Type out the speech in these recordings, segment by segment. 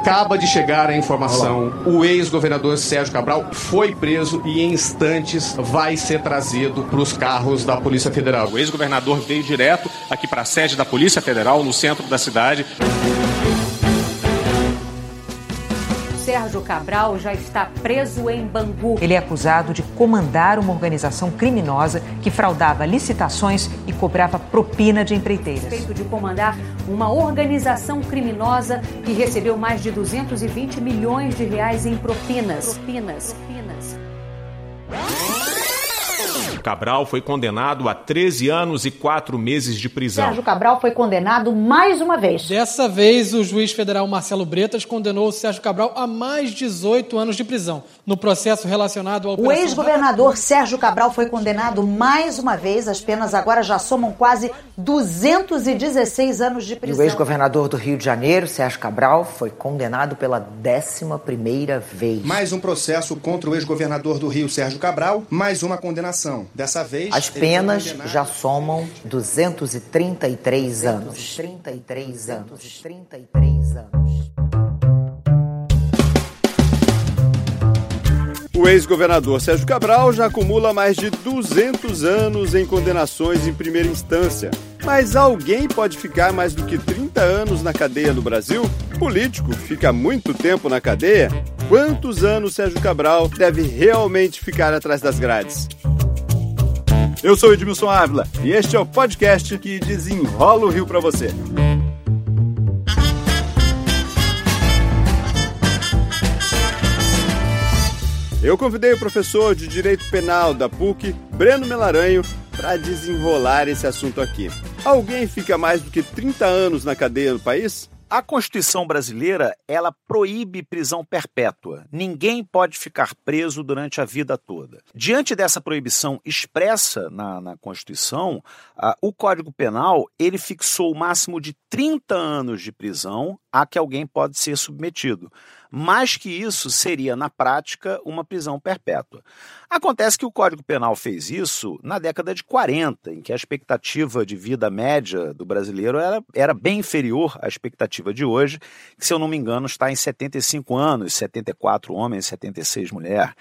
Acaba de chegar a informação: o ex-governador Sérgio Cabral foi preso e em instantes vai ser trazido para os carros da Polícia Federal. O ex-governador veio direto aqui para a sede da Polícia Federal, no centro da cidade. Sérgio Cabral já está preso em Bangu. Ele é acusado de comandar uma organização criminosa que fraudava licitações e cobrava propina de empreiteiras. Suspeito de comandar uma organização criminosa que recebeu mais de 220 milhões de reais em propinas. Propinas, propinas. Cabral foi condenado a 13 anos e 4 meses de prisão. Sérgio Cabral foi condenado mais uma vez. Dessa vez, o juiz federal Marcelo Bretas condenou o Sérgio Cabral a mais 18 anos de prisão. No processo relacionado ao. O ex-governador Sérgio Cabral foi condenado mais uma vez. As penas agora já somam quase 216 anos de prisão. E o ex-governador do Rio de Janeiro, Sérgio Cabral, foi condenado pela 11 primeira vez. Mais um processo contra o ex-governador do Rio, Sérgio Cabral, mais uma condenação. Dessa vez, as penas já somam 233 anos. 33 anos. 33 anos. O ex-governador Sérgio Cabral já acumula mais de 200 anos em condenações em primeira instância. Mas alguém pode ficar mais do que 30 anos na cadeia no Brasil? Político fica muito tempo na cadeia? Quantos anos Sérgio Cabral deve realmente ficar atrás das grades? Eu sou Edmilson Ávila e este é o podcast que desenrola o Rio para você. Eu convidei o professor de Direito Penal da PUC, Breno Melaranho, para desenrolar esse assunto aqui. Alguém fica mais do que 30 anos na cadeia no país? A Constituição brasileira, ela proíbe prisão perpétua. Ninguém pode ficar preso durante a vida toda. Diante dessa proibição expressa na, na Constituição, uh, o Código Penal, ele fixou o máximo de 30 anos de prisão a que alguém pode ser submetido. Mais que isso seria, na prática, uma prisão perpétua. Acontece que o Código Penal fez isso na década de 40, em que a expectativa de vida média do brasileiro era, era bem inferior à expectativa de hoje, que, se eu não me engano, está em 75 anos, 74 homens, 76 mulheres.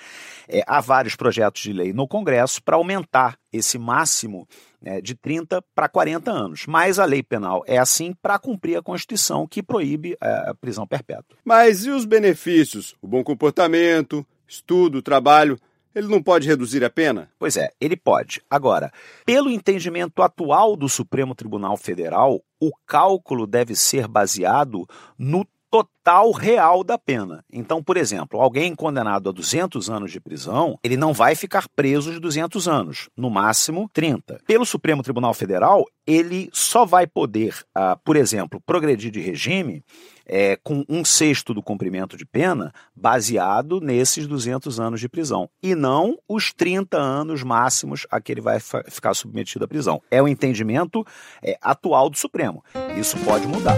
É, há vários projetos de lei no Congresso para aumentar esse máximo né, de 30 para 40 anos. Mas a lei penal é assim para cumprir a Constituição que proíbe é, a prisão perpétua. Mas e os benefícios? O bom comportamento, estudo, trabalho. Ele não pode reduzir a pena? Pois é, ele pode. Agora, pelo entendimento atual do Supremo Tribunal Federal, o cálculo deve ser baseado no total real da pena. Então, por exemplo, alguém condenado a 200 anos de prisão, ele não vai ficar preso de 200 anos, no máximo 30. Pelo Supremo Tribunal Federal, ele só vai poder, ah, por exemplo, progredir de regime é, com um sexto do cumprimento de pena baseado nesses 200 anos de prisão e não os 30 anos máximos a que ele vai ficar submetido à prisão. É o entendimento é, atual do Supremo. Isso pode mudar.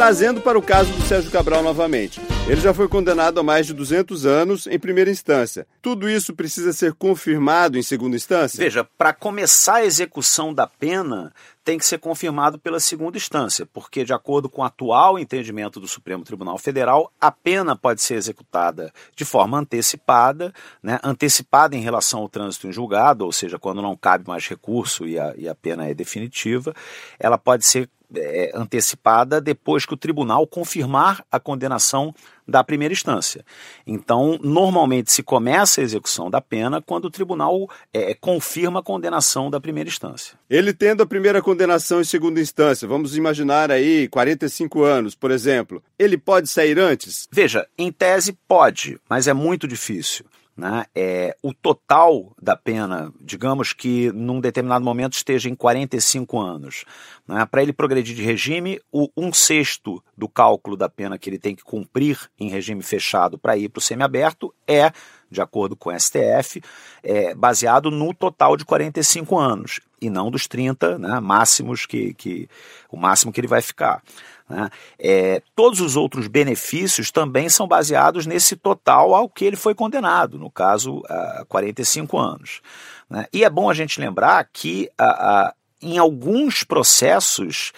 Trazendo para o caso do Sérgio Cabral novamente. Ele já foi condenado a mais de 200 anos em primeira instância. Tudo isso precisa ser confirmado em segunda instância? Veja, para começar a execução da pena, tem que ser confirmado pela segunda instância, porque, de acordo com o atual entendimento do Supremo Tribunal Federal, a pena pode ser executada de forma antecipada, né, antecipada em relação ao trânsito em julgado, ou seja, quando não cabe mais recurso e a, e a pena é definitiva, ela pode ser é, antecipada depois que o tribunal confirmar a condenação da primeira instância. Então, normalmente se começa a execução da pena quando o tribunal é, confirma a condenação da primeira instância. Ele tendo a primeira condenação em segunda instância, vamos imaginar aí 45 anos, por exemplo, ele pode sair antes? Veja, em tese pode, mas é muito difícil né, é, o total da pena, digamos que num determinado momento esteja em 45 anos. Né, Para ele progredir de regime, o, um sexto do cálculo da pena que ele tem que cumprir em regime fechado para ir para o semiaberto é, de acordo com o STF, é, baseado no total de 45 anos e não dos 30 né, máximos que, que o máximo que ele vai ficar. Né? É, todos os outros benefícios também são baseados nesse total ao que ele foi condenado, no caso, a 45 anos. Né? E é bom a gente lembrar que a, a em alguns processos,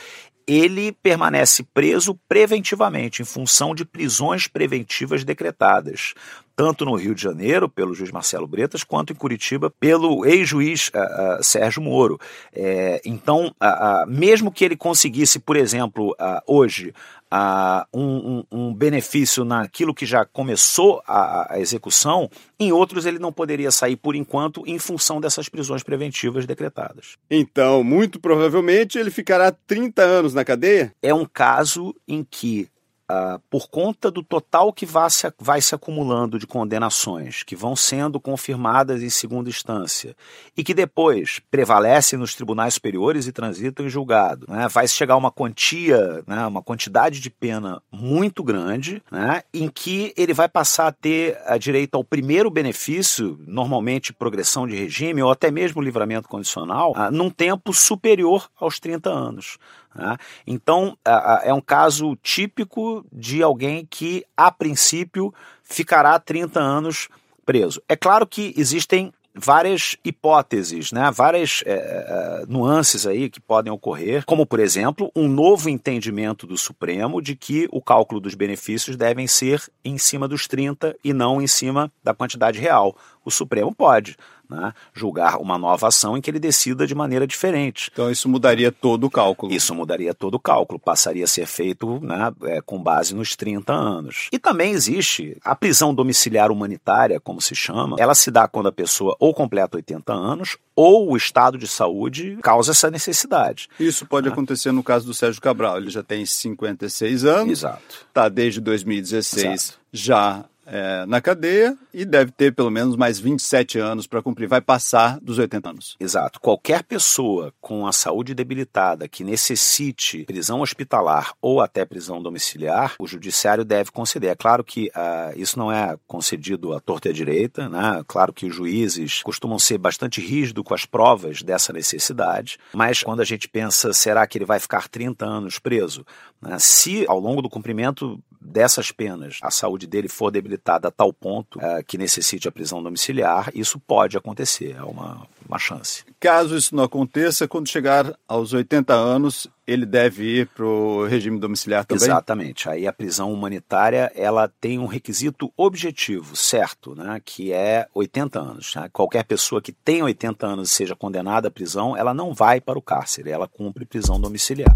ele permanece preso preventivamente, em função de prisões preventivas decretadas, tanto no Rio de Janeiro, pelo juiz Marcelo Bretas, quanto em Curitiba, pelo ex-juiz uh, uh, Sérgio Moro. É, então, uh, mesmo que ele conseguisse, por exemplo, hoje, um, um, benefício naquilo que já começou a, a, execução, em outros ele não poderia sair por enquanto em função dessas prisões preventivas decretadas. Então, muito provavelmente ele ficará 30 anos na cadeia? É um caso em que Uh, por conta do total que vai se, vai se acumulando de condenações, que vão sendo confirmadas em segunda instância, e que depois prevalecem nos tribunais superiores e transitam em julgado, né? vai chegar uma quantia, né? uma quantidade de pena muito grande, né? em que ele vai passar a ter a direito ao primeiro benefício, normalmente progressão de regime, ou até mesmo livramento condicional, uh, num tempo superior aos 30 anos. Né? Então, é um caso típico de alguém que, a princípio, ficará 30 anos preso. É claro que existem várias hipóteses, né? várias é, nuances aí que podem ocorrer, como, por exemplo, um novo entendimento do Supremo de que o cálculo dos benefícios devem ser em cima dos 30 e não em cima da quantidade real. O Supremo pode né, julgar uma nova ação em que ele decida de maneira diferente. Então isso mudaria todo o cálculo. Isso mudaria todo o cálculo, passaria a ser feito né, é, com base nos 30 anos. E também existe a prisão domiciliar humanitária, como se chama, ela se dá quando a pessoa ou completa 80 anos ou o estado de saúde causa essa necessidade. Isso pode né? acontecer no caso do Sérgio Cabral. Ele já tem 56 anos. Exato. Está desde 2016 Exato. já é, na cadeia e deve ter pelo menos mais 27 anos para cumprir. Vai passar dos 80 anos. Exato. Qualquer pessoa com a saúde debilitada que necessite prisão hospitalar ou até prisão domiciliar, o judiciário deve conceder. É claro que uh, isso não é concedido à torta e à direita, né? Claro que os juízes costumam ser bastante rígidos com as provas dessa necessidade, mas quando a gente pensa, será que ele vai ficar 30 anos preso? Né? Se ao longo do cumprimento dessas penas a saúde dele for debilitada a tal ponto é, que necessite a prisão domiciliar, isso pode acontecer, é uma, uma chance. Caso isso não aconteça, quando chegar aos 80 anos, ele deve ir para o regime domiciliar também? Exatamente. Aí a prisão humanitária ela tem um requisito objetivo, certo, né, que é 80 anos. Né? Qualquer pessoa que tenha 80 anos e seja condenada à prisão, ela não vai para o cárcere, ela cumpre prisão domiciliar.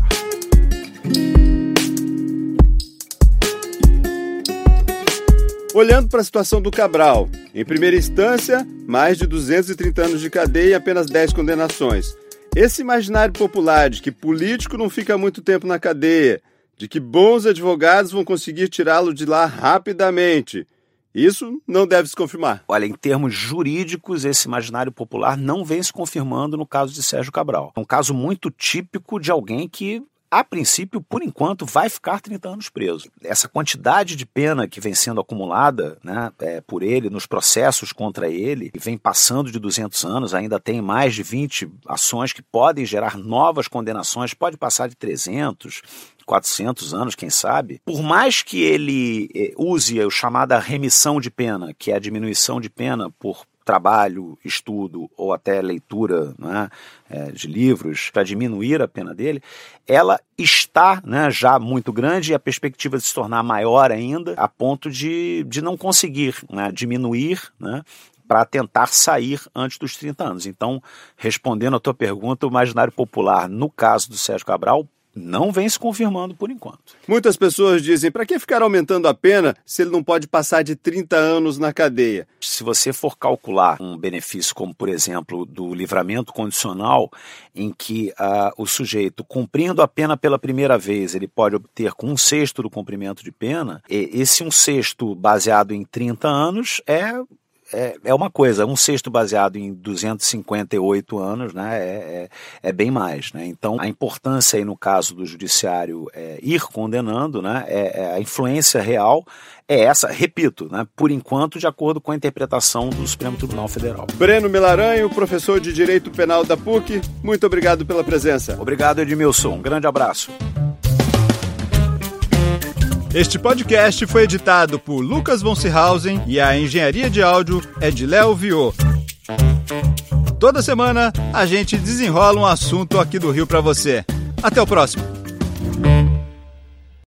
Olhando para a situação do Cabral, em primeira instância, mais de 230 anos de cadeia e apenas 10 condenações. Esse imaginário popular de que político não fica muito tempo na cadeia, de que bons advogados vão conseguir tirá-lo de lá rapidamente. Isso não deve se confirmar. Olha, em termos jurídicos, esse imaginário popular não vem se confirmando no caso de Sérgio Cabral. É um caso muito típico de alguém que a princípio, por enquanto, vai ficar 30 anos preso. Essa quantidade de pena que vem sendo acumulada né, é, por ele nos processos contra ele, vem passando de 200 anos, ainda tem mais de 20 ações que podem gerar novas condenações, pode passar de 300. 400 anos, quem sabe, por mais que ele é, use a chamada remissão de pena, que é a diminuição de pena por trabalho, estudo ou até leitura né, de livros para diminuir a pena dele, ela está né, já muito grande e a perspectiva de se tornar maior ainda, a ponto de, de não conseguir né, diminuir né, para tentar sair antes dos 30 anos. Então, respondendo à tua pergunta, o imaginário popular, no caso do Sérgio Cabral, não vem se confirmando por enquanto. Muitas pessoas dizem: para que ficar aumentando a pena se ele não pode passar de 30 anos na cadeia? Se você for calcular um benefício como, por exemplo, do livramento condicional, em que uh, o sujeito, cumprindo a pena pela primeira vez, ele pode obter com um sexto do cumprimento de pena, esse um sexto baseado em 30 anos é é, é uma coisa, um sexto baseado em 258 anos, né, é, é, é, bem mais, né, então a importância aí no caso do judiciário é ir condenando, né, é, é, a influência real é essa, repito, né, por enquanto de acordo com a interpretação do Supremo Tribunal Federal. Breno Milaranho, professor de Direito Penal da PUC, muito obrigado pela presença. Obrigado Edmilson, um grande abraço. Este podcast foi editado por Lucas von Seehausen e a engenharia de áudio é de Léo Viô. Toda semana a gente desenrola um assunto aqui do Rio para você. Até o próximo.